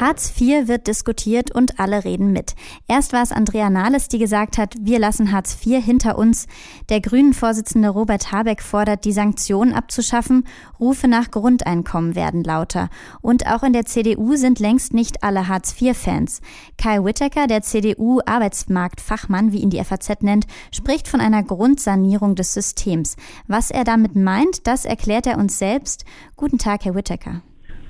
Hartz IV wird diskutiert und alle reden mit. Erst war es Andrea Nahles, die gesagt hat, wir lassen Hartz IV hinter uns. Der Grünen-Vorsitzende Robert Habeck fordert, die Sanktionen abzuschaffen. Rufe nach Grundeinkommen werden lauter. Und auch in der CDU sind längst nicht alle Hartz IV-Fans. Kai Whittaker, der CDU-Arbeitsmarktfachmann, wie ihn die FAZ nennt, spricht von einer Grundsanierung des Systems. Was er damit meint, das erklärt er uns selbst. Guten Tag, Herr Whittaker.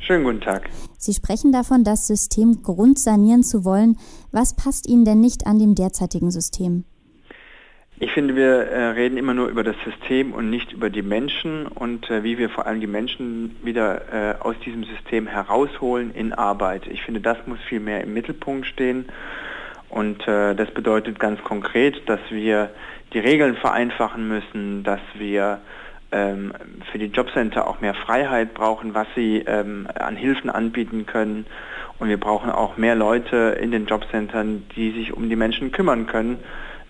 Schönen guten Tag. Sie sprechen davon, das System grundsanieren zu wollen. Was passt Ihnen denn nicht an dem derzeitigen System? Ich finde, wir äh, reden immer nur über das System und nicht über die Menschen und äh, wie wir vor allem die Menschen wieder äh, aus diesem System herausholen in Arbeit. Ich finde, das muss viel mehr im Mittelpunkt stehen und das bedeutet ganz konkret, dass wir die Regeln vereinfachen müssen, dass wir ähm, für die Jobcenter auch mehr Freiheit brauchen, was sie ähm, an Hilfen anbieten können. Und wir brauchen auch mehr Leute in den Jobcentern, die sich um die Menschen kümmern können.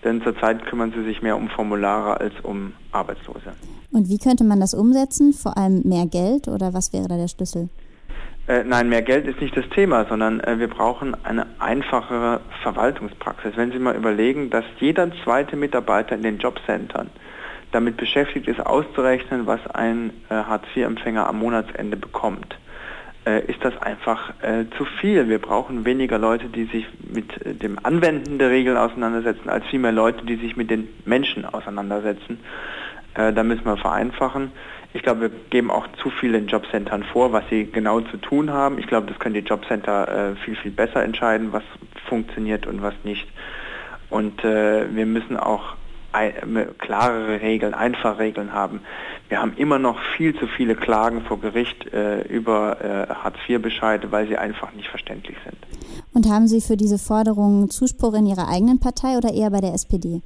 Denn zurzeit kümmern sie sich mehr um Formulare als um Arbeitslose. Und wie könnte man das umsetzen? Vor allem mehr Geld oder was wäre da der Schlüssel? Äh, nein, mehr Geld ist nicht das Thema, sondern äh, wir brauchen eine einfachere Verwaltungspraxis. Wenn Sie mal überlegen, dass jeder zweite Mitarbeiter in den Jobcentern damit beschäftigt ist, auszurechnen, was ein äh, Hartz-IV-Empfänger am Monatsende bekommt, äh, ist das einfach äh, zu viel. Wir brauchen weniger Leute, die sich mit äh, dem Anwenden der Regeln auseinandersetzen, als viel mehr Leute, die sich mit den Menschen auseinandersetzen. Äh, da müssen wir vereinfachen. Ich glaube, wir geben auch zu viel den Jobcentern vor, was sie genau zu tun haben. Ich glaube, das können die Jobcenter äh, viel, viel besser entscheiden, was funktioniert und was nicht. Und wir müssen auch klarere Regeln, einfache Regeln haben. Wir haben immer noch viel zu viele Klagen vor Gericht äh, über äh, Hartz-IV-Bescheide, weil sie einfach nicht verständlich sind. Und haben Sie für diese Forderungen Zuspruch in Ihrer eigenen Partei oder eher bei der SPD?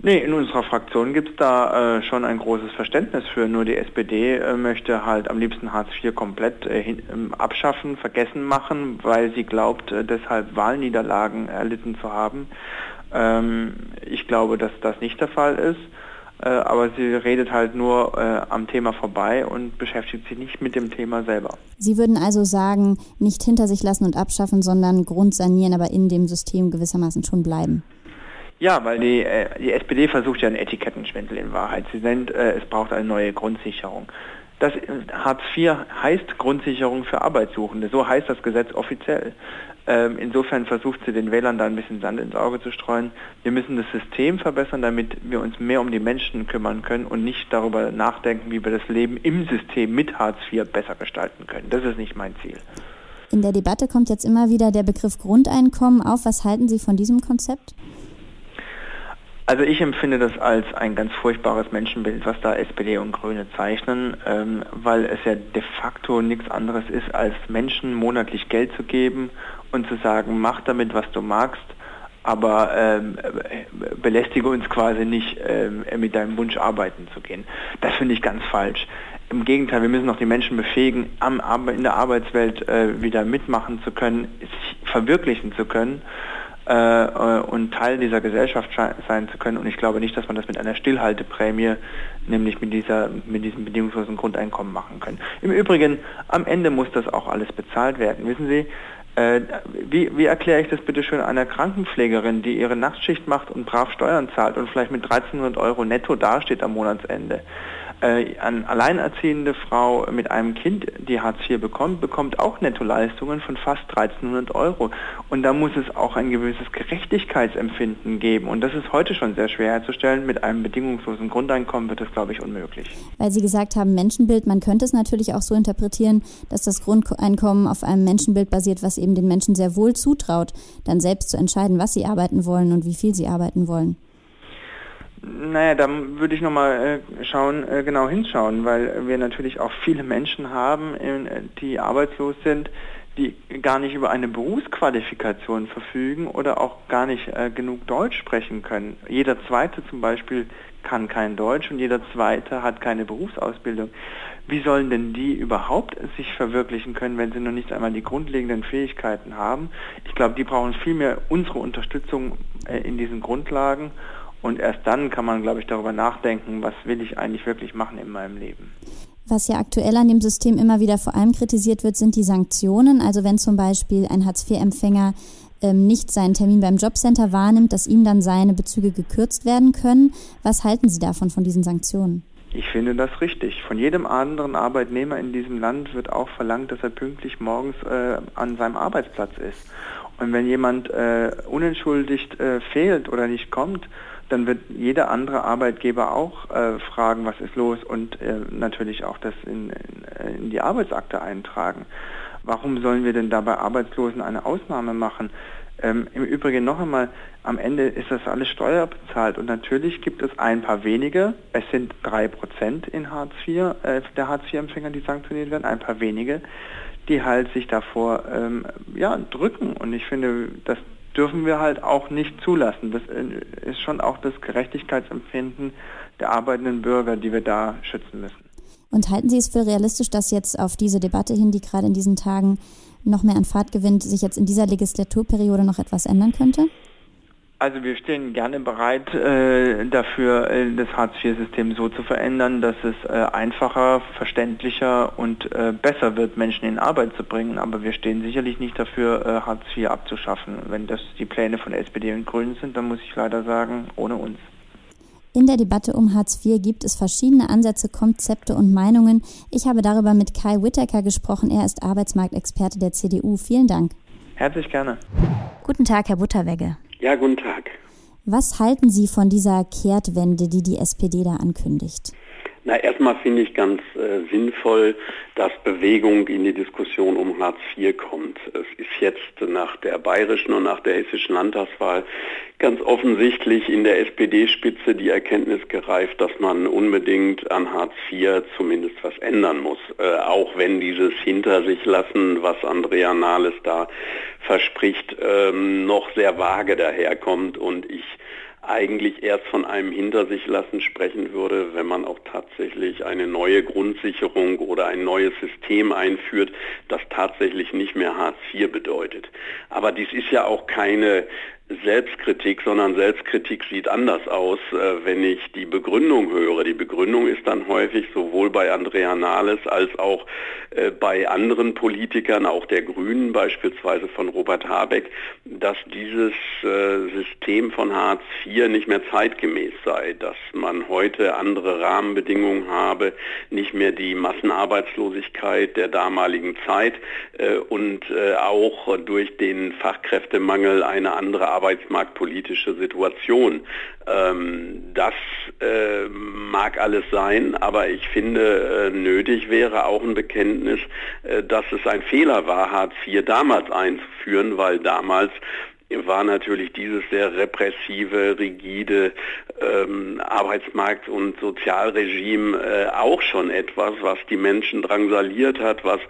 Nee, in unserer Fraktion gibt es da äh, schon ein großes Verständnis für. Nur die SPD äh, möchte halt am liebsten Hartz IV komplett äh, hin, ähm, abschaffen, vergessen machen, weil sie glaubt, äh, deshalb Wahlniederlagen erlitten zu haben. Ähm, ich glaube, dass das nicht der Fall ist. Äh, aber sie redet halt nur äh, am Thema vorbei und beschäftigt sich nicht mit dem Thema selber. Sie würden also sagen, nicht hinter sich lassen und abschaffen, sondern grundsanieren, aber in dem System gewissermaßen schon bleiben. Ja, weil die, äh, die SPD versucht ja einen Etikettenschwindel in Wahrheit. Sie nennt, äh, es braucht eine neue Grundsicherung. Das Hartz IV heißt Grundsicherung für Arbeitssuchende, so heißt das Gesetz offiziell. Ähm, insofern versucht sie den Wählern da ein bisschen Sand ins Auge zu streuen. Wir müssen das System verbessern, damit wir uns mehr um die Menschen kümmern können und nicht darüber nachdenken, wie wir das Leben im System mit Hartz IV besser gestalten können. Das ist nicht mein Ziel. In der Debatte kommt jetzt immer wieder der Begriff Grundeinkommen auf. Was halten Sie von diesem Konzept? Also ich empfinde das als ein ganz furchtbares Menschenbild, was da SPD und Grüne zeichnen, ähm, weil es ja de facto nichts anderes ist, als Menschen monatlich Geld zu geben und zu sagen, mach damit, was du magst, aber ähm, belästige uns quasi nicht, ähm, mit deinem Wunsch arbeiten zu gehen. Das finde ich ganz falsch. Im Gegenteil, wir müssen auch die Menschen befähigen, am, in der Arbeitswelt äh, wieder mitmachen zu können, sich verwirklichen zu können und Teil dieser Gesellschaft sein zu können. Und ich glaube nicht, dass man das mit einer Stillhalteprämie, nämlich mit, dieser, mit diesem bedingungslosen Grundeinkommen machen kann. Im Übrigen, am Ende muss das auch alles bezahlt werden. Wissen Sie, äh, wie, wie erkläre ich das bitte schön einer Krankenpflegerin, die ihre Nachtschicht macht und brav Steuern zahlt und vielleicht mit 1300 Euro netto dasteht am Monatsende? Äh, eine alleinerziehende Frau mit einem Kind, die Hartz IV bekommt, bekommt auch Nettoleistungen von fast 1300 Euro. Und da muss es auch ein gewisses Gerechtigkeitsempfinden geben. Und das ist heute schon sehr schwer herzustellen. Mit einem bedingungslosen Grundeinkommen wird das, glaube ich, unmöglich. Weil Sie gesagt haben, Menschenbild, man könnte es natürlich auch so interpretieren, dass das Grundeinkommen auf einem Menschenbild basiert, was eben den Menschen sehr wohl zutraut, dann selbst zu entscheiden, was sie arbeiten wollen und wie viel sie arbeiten wollen. Naja, da würde ich nochmal äh, schauen, äh, genau hinschauen, weil wir natürlich auch viele Menschen haben, äh, die arbeitslos sind, die gar nicht über eine Berufsqualifikation verfügen oder auch gar nicht genug Deutsch sprechen können. Jeder Zweite zum Beispiel kann kein Deutsch und jeder Zweite hat keine Berufsausbildung. Wie sollen denn die überhaupt sich verwirklichen können, wenn sie noch nicht einmal die grundlegenden Fähigkeiten haben? Ich glaube, die brauchen vielmehr unsere Unterstützung in diesen Grundlagen und erst dann kann man, glaube ich, darüber nachdenken, was will ich eigentlich wirklich machen in meinem Leben. Was ja aktuell an dem System immer wieder vor allem kritisiert wird, sind die Sanktionen. Also wenn zum Beispiel ein Hartz-IV-Empfänger ähm, nicht seinen Termin beim Jobcenter wahrnimmt, dass ihm dann seine Bezüge gekürzt werden können. Was halten Sie davon, von diesen Sanktionen? Ich finde das richtig. Von jedem anderen Arbeitnehmer in diesem Land wird auch verlangt, dass er pünktlich morgens äh, an seinem Arbeitsplatz ist. Und wenn jemand äh, unentschuldigt äh, fehlt oder nicht kommt, dann wird jeder andere Arbeitgeber auch äh, fragen, was ist los und äh, natürlich auch das in, in, in, die Arbeitsakte eintragen. Warum sollen wir denn da bei Arbeitslosen eine Ausnahme machen? Ähm, Im Übrigen noch einmal, am Ende ist das alles steuerbezahlt und natürlich gibt es ein paar wenige, es sind drei Prozent in Hartz IV, äh, der Hartz-IV-Empfänger, die sanktioniert werden, ein paar wenige, die halt sich davor ähm, ja, drücken und ich finde, das dürfen wir halt auch nicht zulassen. Das äh, ist schon auch das Gerechtigkeitsempfinden der arbeitenden Bürger, die wir da schützen müssen. Und halten Sie es für realistisch, dass jetzt auf diese Debatte hin, die gerade in diesen Tagen noch mehr an Fahrt gewinnt, sich jetzt in dieser Legislaturperiode noch etwas ändern könnte? Also wir stehen gerne bereit äh, dafür, äh, das Hartz-IV-System so zu verändern, dass es äh, einfacher, verständlicher und äh, besser wird, Menschen in Arbeit zu bringen. Aber wir stehen sicherlich nicht dafür, äh, Hartz IV abzuschaffen. Wenn das die Pläne von SPD und Grünen sind, dann muss ich leider sagen, ohne uns. In der Debatte um Hartz IV gibt es verschiedene Ansätze, Konzepte und Meinungen. Ich habe darüber mit Kai Whittaker gesprochen. Er ist Arbeitsmarktexperte der CDU. Vielen Dank. Herzlich gerne. Guten Tag, Herr Butterwegge. Ja, guten Tag. Was halten Sie von dieser Kehrtwende, die die SPD da ankündigt? Na, erstmal finde ich ganz äh, sinnvoll, dass Bewegung in die Diskussion um Hartz IV kommt. Es ist jetzt nach der bayerischen und nach der hessischen Landtagswahl ganz offensichtlich in der SPD-Spitze die Erkenntnis gereift, dass man unbedingt an Hartz IV zumindest was ändern muss. Äh, auch wenn dieses hinter sich lassen, was Andrea Nahles da verspricht, ähm, noch sehr vage daherkommt und ich eigentlich erst von einem Hinter sich lassen sprechen würde, wenn man auch tatsächlich eine neue Grundsicherung oder ein neues System einführt, das tatsächlich nicht mehr Hartz IV bedeutet. Aber dies ist ja auch keine Selbstkritik, sondern Selbstkritik sieht anders aus, äh, wenn ich die Begründung höre. Die Begründung ist dann häufig sowohl bei Andrea Nahles als auch äh, bei anderen Politikern, auch der Grünen, beispielsweise von Robert Habeck, dass dieses äh, System von Hartz IV nicht mehr zeitgemäß sei, dass man heute andere Rahmenbedingungen habe, nicht mehr die Massenarbeitslosigkeit der damaligen Zeit und auch durch den Fachkräftemangel eine andere arbeitsmarktpolitische Situation. Ähm, das äh, mag alles sein, aber ich finde, äh, nötig wäre auch ein Bekenntnis, äh, dass es ein Fehler war, Hartz IV damals einzuführen, weil damals war natürlich dieses sehr repressive, rigide ähm, Arbeitsmarkt- und Sozialregime äh, auch schon etwas, was die Menschen drangsaliert hat, was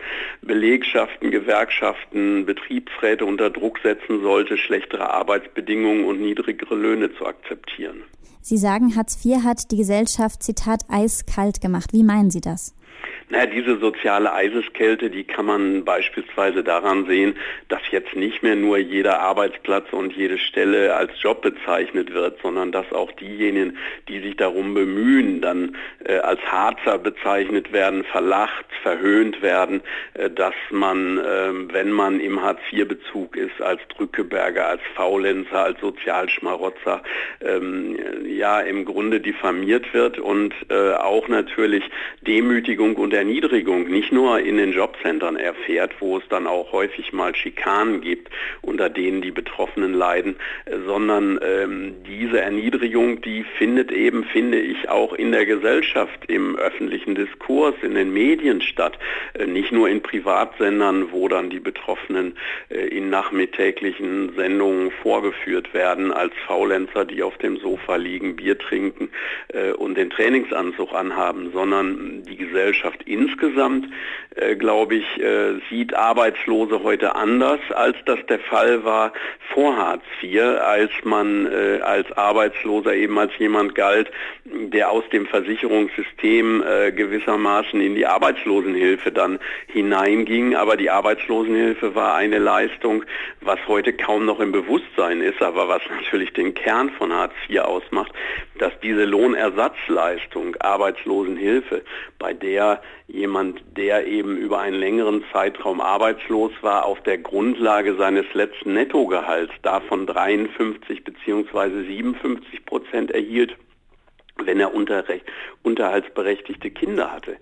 Belegschaften, Gewerkschaften, Betriebsräte unter Druck setzen sollte, schlechtere Arbeitsbedingungen und niedrigere Löhne zu akzeptieren. Sie sagen, Hartz IV hat die Gesellschaft, Zitat, eiskalt gemacht. Wie meinen Sie das? Naja, diese soziale Eiseskälte, die kann man beispielsweise daran sehen, dass jetzt nicht mehr nur jeder Arbeitsplatz und jede Stelle als Job bezeichnet wird, sondern dass auch diejenigen, die sich darum bemühen, dann äh, als Harzer bezeichnet werden, verlacht, verhöhnt werden, äh, dass man, äh, wenn man im Hartz-IV-Bezug ist, als Drückeberger, als Faulenzer, als Sozialschmarotzer, ähm, ja, im Grunde diffamiert wird und äh, auch natürlich Demütigung und Erniedrigung nicht nur in den Jobcentern erfährt, wo es dann auch häufig mal Schikanen gibt, unter denen die Betroffenen leiden, sondern ähm, diese Erniedrigung, die findet eben, finde ich, auch in der Gesellschaft, im öffentlichen Diskurs, in den Medien statt, äh, nicht nur in Privatsendern, wo dann die Betroffenen äh, in nachmittäglichen Sendungen vorgeführt werden als Faulenzer, die auf dem Sofa liegen, Bier trinken äh, und den Trainingsanzug anhaben, sondern die Gesellschaft insgesamt, äh, glaube ich, äh, sieht Arbeitslose heute anders, als das der Fall war vor Hartz IV, als man äh, als Arbeitsloser eben als jemand galt, der aus dem Versicherungssystem äh, gewissermaßen in die Arbeitslosenhilfe dann hineinging. Aber die Arbeitslosenhilfe war eine Leistung, was heute kaum noch im Bewusstsein ist, aber was natürlich den Kern von Hartz IV ausmacht, dass diese Lohnersatzleistung, Arbeitslosenhilfe, bei der jemand, der eben über einen längeren Zeitraum arbeitslos war, auf der Grundlage seines letzten Nettogehalts davon 53 bzw. 57 Prozent erhielt wenn er unterhaltsberechtigte Kinder hatte.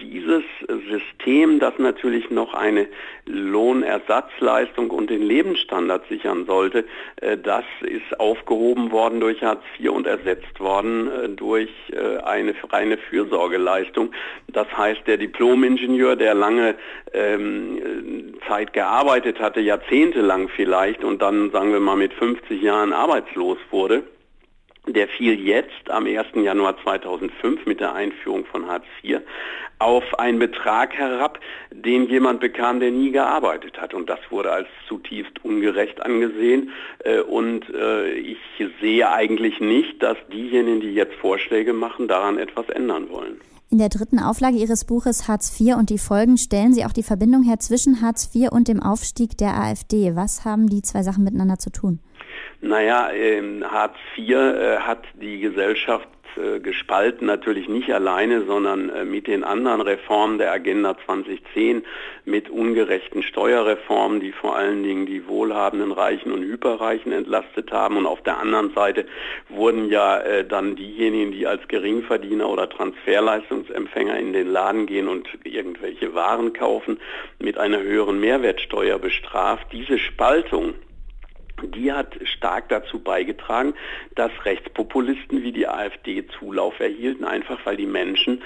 Dieses System, das natürlich noch eine Lohnersatzleistung und den Lebensstandard sichern sollte, äh, das ist aufgehoben worden durch Hartz IV und ersetzt worden äh, durch äh, eine reine Fürsorgeleistung. Das heißt, der Diplomingenieur, der lange ähm, Zeit gearbeitet hatte, jahrzehntelang vielleicht und dann, sagen wir mal, mit 50 Jahren arbeitslos wurde, der fiel jetzt am 1. Januar 2005 mit der Einführung von Hartz IV auf einen Betrag herab, den jemand bekam, der nie gearbeitet hat. Und das wurde als zutiefst ungerecht angesehen. Äh, und äh, ich sehe eigentlich nicht, dass diejenigen, die jetzt Vorschläge machen, daran etwas ändern wollen. In der dritten Auflage Ihres Buches Hartz IV und die Folgen stellen Sie auch die Verbindung her zwischen Hartz IV und dem Aufstieg der AfD. Was haben die zwei Sachen miteinander zu tun? Naja, ähm, Hartz IV äh, hat die Gesellschaft äh, gespalten, natürlich nicht alleine, sondern äh, mit den anderen Reformen der Agenda 2010, mit ungerechten Steuerreformen, die vor allen Dingen die wohlhabenden Reichen und Hyperreichen entlastet haben. Und auf der anderen Seite wurden ja äh, dann diejenigen, die als Geringverdiener oder Transferleistungsempfänger in den Laden gehen und irgendwelche Waren kaufen, mit einer höheren Mehrwertsteuer bestraft. Diese Spaltung die hat stark dazu beigetragen, dass Rechtspopulisten wie die AfD Zulauf erhielten, einfach weil die Menschen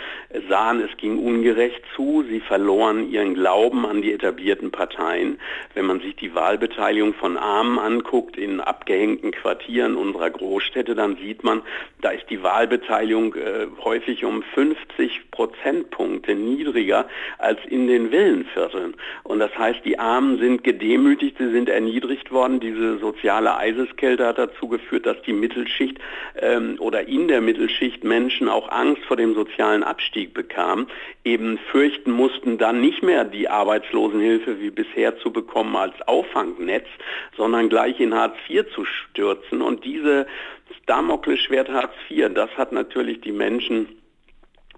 sahen, es ging ungerecht zu, sie verloren ihren Glauben an die etablierten Parteien. Wenn man sich die Wahlbeteiligung von Armen anguckt in abgehängten Quartieren unserer Großstädte, dann sieht man, da ist die Wahlbeteiligung äh, häufig um 50 Prozentpunkte niedriger als in den Villenvierteln. Und das heißt, die Armen sind gedemütigt, sie sind erniedrigt worden, diese soziale Eiseskälte hat dazu geführt, dass die Mittelschicht ähm, oder in der Mittelschicht Menschen auch Angst vor dem sozialen Abstieg bekamen, eben fürchten mussten, dann nicht mehr die Arbeitslosenhilfe wie bisher zu bekommen als Auffangnetz, sondern gleich in Hartz IV zu stürzen. Und diese Damoklesschwert Hartz IV, das hat natürlich die Menschen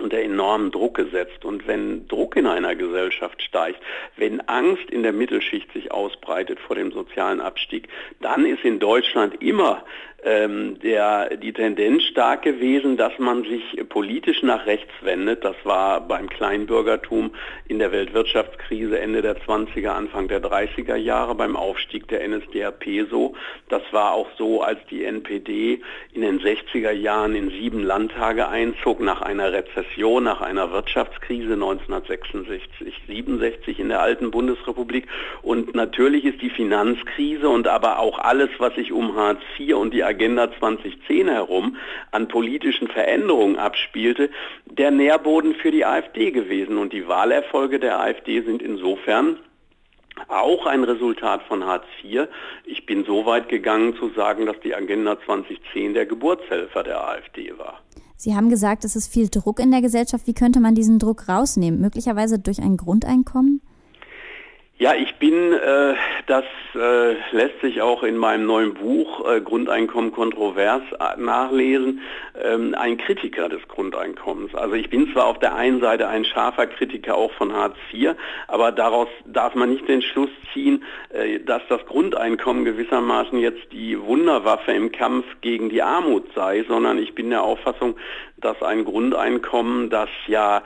unter enormen Druck gesetzt. Und wenn Druck in einer Gesellschaft steigt, wenn Angst in der Mittelschicht sich ausbreitet vor dem sozialen Abstieg, dann ist in Deutschland immer ähm, der, die Tendenz stark gewesen, dass man sich politisch nach rechts wendet. Das war beim Kleinbürgertum in der Weltwirtschaftskrise Ende der 20er, Anfang der 30er Jahre beim Aufstieg der NSDAP so. Das war auch so, als die NPD in den 60er Jahren in sieben Landtage einzog nach einer Rezession, nach einer Wirtschaftskrise 1966, 67 in der alten Bundesrepublik. Und natürlich ist die Finanzkrise und aber auch alles, was sich um Hartz IV und die Agenda 2010 herum an politischen Veränderungen abspielte, der Nährboden für die AfD gewesen. Und die Wahlerfolge der AfD sind insofern auch ein Resultat von Hartz IV. Ich bin so weit gegangen zu sagen, dass die Agenda 2010 der Geburtshelfer der AfD war. Sie haben gesagt, es ist viel Druck in der Gesellschaft. Wie könnte man diesen Druck rausnehmen? Möglicherweise durch ein Grundeinkommen? Ja, ich bin, äh, das äh, lässt sich auch in meinem neuen Buch äh, Grundeinkommen kontrovers äh, nachlesen, ähm, ein Kritiker des Grundeinkommens. Also ich bin zwar auf der einen Seite ein scharfer Kritiker auch von Hartz IV, aber daraus darf man nicht den Schluss ziehen, äh, dass das Grundeinkommen gewissermaßen jetzt die Wunderwaffe im Kampf gegen die Armut sei, sondern ich bin der Auffassung, dass ein Grundeinkommen, das ja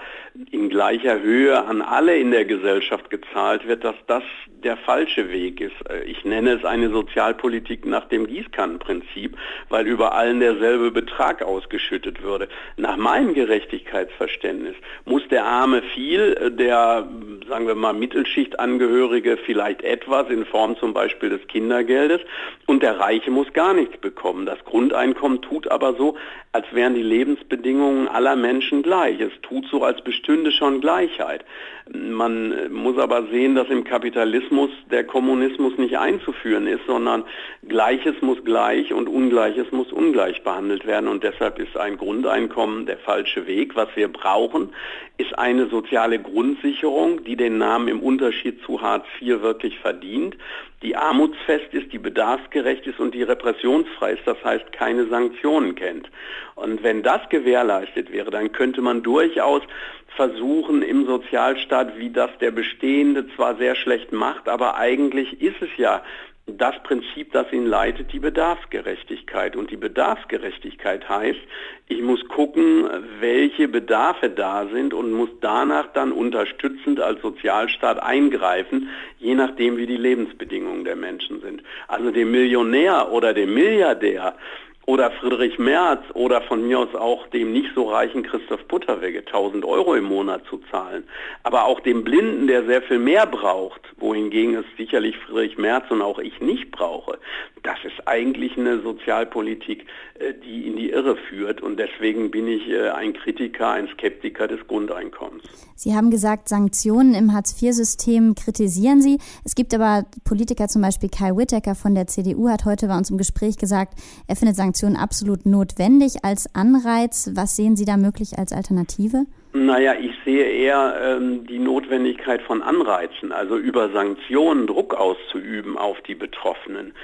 in gleicher Höhe an alle in der Gesellschaft gezahlt wird, dass das der falsche Weg ist. Ich nenne es eine Sozialpolitik nach dem Gießkannenprinzip, weil über allen derselbe Betrag ausgeschüttet würde. Nach meinem Gerechtigkeitsverständnis muss der Arme viel, der, sagen wir mal, Mittelschichtangehörige vielleicht etwas in Form zum Beispiel des Kindergeldes und der Reiche muss gar nichts bekommen. Das Grundeinkommen tut aber so, als wären die Lebensbedingungen aller Menschen gleich. Es tut so, als schon Gleichheit. Man muss aber sehen, dass im Kapitalismus der Kommunismus nicht einzuführen ist, sondern Gleiches muss gleich und Ungleiches muss ungleich behandelt werden. Und deshalb ist ein Grundeinkommen der falsche Weg. Was wir brauchen, ist eine soziale Grundsicherung, die den Namen im Unterschied zu Hartz IV wirklich verdient, die armutsfest ist, die bedarfsgerecht ist und die repressionsfrei ist, das heißt keine Sanktionen kennt. Und wenn das gewährleistet wäre, dann könnte man durchaus versuchen im Sozialstaat, wie das der bestehende zwar sehr schlecht macht, aber eigentlich ist es ja das Prinzip, das ihn leitet, die Bedarfsgerechtigkeit. Und die Bedarfsgerechtigkeit heißt, ich muss gucken, welche Bedarfe da sind und muss danach dann unterstützend als Sozialstaat eingreifen, je nachdem, wie die Lebensbedingungen der Menschen sind. Also dem Millionär oder dem Milliardär oder Friedrich Merz oder von mir aus auch dem nicht so reichen Christoph Butterwegge 1000 Euro im Monat zu zahlen. Aber auch dem Blinden, der sehr viel mehr braucht, wohingegen es sicherlich Friedrich Merz und auch ich nicht brauche. Das ist eigentlich eine Sozialpolitik, äh, die in die Irre führt. Und deswegen bin ich äh, ein Kritiker, ein Skeptiker des Grundeinkommens. Sie haben gesagt, Sanktionen im Hartz-IV-System kritisieren Sie. Es gibt aber Politiker, zum Beispiel Kai Whittaker von der CDU, hat heute bei uns im Gespräch gesagt, er findet Sanktionen Sanktionen absolut notwendig als Anreiz. Was sehen Sie da möglich als Alternative? Naja, ich sehe eher ähm, die Notwendigkeit von Anreizen, also über Sanktionen Druck auszuüben auf die Betroffenen,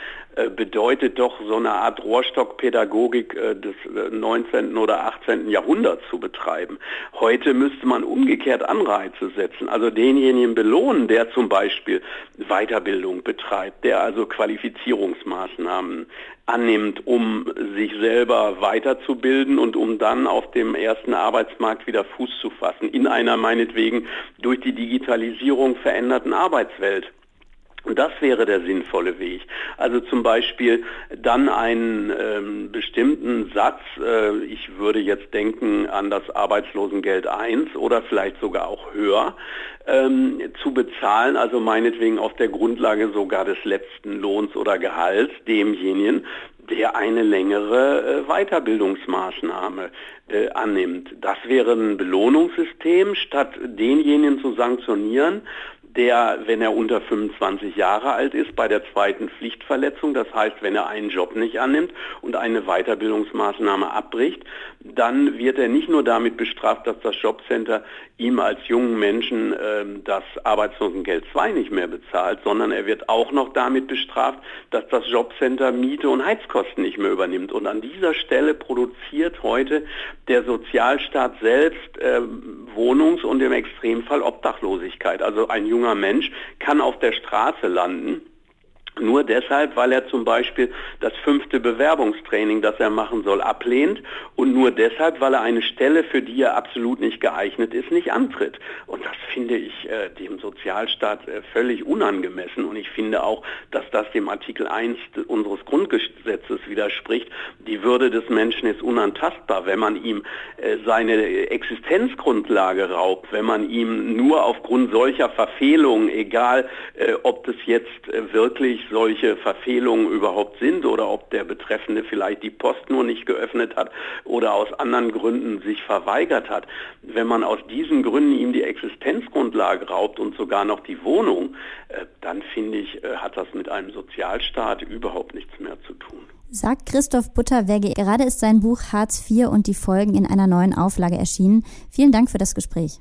bedeutet doch so eine Art Rohrstockpädagogik äh, des äh, 19. oder 18. Jahrhunderts zu betreiben. Heute müsste man umgekehrt Anreize setzen, also denjenigen belohnen, der zum Beispiel Weiterbildung betreibt, der also Qualifizierungsmaßnahmen annimmt, um sich selber weiterzubilden und um dann auf dem ersten Arbeitsmarkt wieder Fuß zu fassen, in einer meinetwegen durch die Digitalisierung veränderten Arbeitswelt. Und das wäre der sinnvolle Weg. Also zum Beispiel dann einen ähm, bestimmten Satz, äh, ich würde jetzt denken an das Arbeitslosengeld 1 oder vielleicht sogar auch höher, ähm, zu bezahlen, also meinetwegen auf der Grundlage sogar des letzten Lohns oder Gehalts demjenigen, der eine längere äh, Weiterbildungsmaßnahme äh, annimmt. Das wäre ein Belohnungssystem, statt denjenigen zu sanktionieren, der, wenn er unter 25 Jahre alt ist, bei der zweiten Pflichtverletzung, das heißt, wenn er einen Job nicht annimmt und eine Weiterbildungsmaßnahme abbricht, dann wird er nicht nur damit bestraft, dass das Jobcenter ihm als jungen Menschen äh, das Arbeitslosengeld 2 nicht mehr bezahlt, sondern er wird auch noch damit bestraft, dass das Jobcenter Miete und Heizkosten nicht mehr übernimmt. Und an dieser Stelle produziert heute der Sozialstaat selbst äh, Wohnungs- und im Extremfall Obdachlosigkeit. Also ein junger Mensch kann auf der Straße landen nur deshalb, weil er zum Beispiel das fünfte Bewerbungstraining, das er machen soll, ablehnt und nur deshalb, weil er eine Stelle, für die er absolut nicht geeignet ist, nicht antritt. Und das finde ich äh, dem Sozialstaat äh, völlig unangemessen und ich finde auch, dass das dem Artikel 1 unseres Grundgesetzes widerspricht. Die Würde des Menschen ist unantastbar, wenn man ihm äh, seine Existenzgrundlage raubt, wenn man ihm nur aufgrund solcher Verfehlungen, egal äh, ob das jetzt äh, wirklich solche Verfehlungen überhaupt sind oder ob der Betreffende vielleicht die Post nur nicht geöffnet hat oder aus anderen Gründen sich verweigert hat. Wenn man aus diesen Gründen ihm die Existenzgrundlage raubt und sogar noch die Wohnung, äh, dann finde ich, äh, hat das mit einem Sozialstaat überhaupt nichts mehr zu tun. Sagt Christoph Butterwegge. Gerade ist sein Buch Hartz IV und die Folgen in einer neuen Auflage erschienen. Vielen Dank für das Gespräch.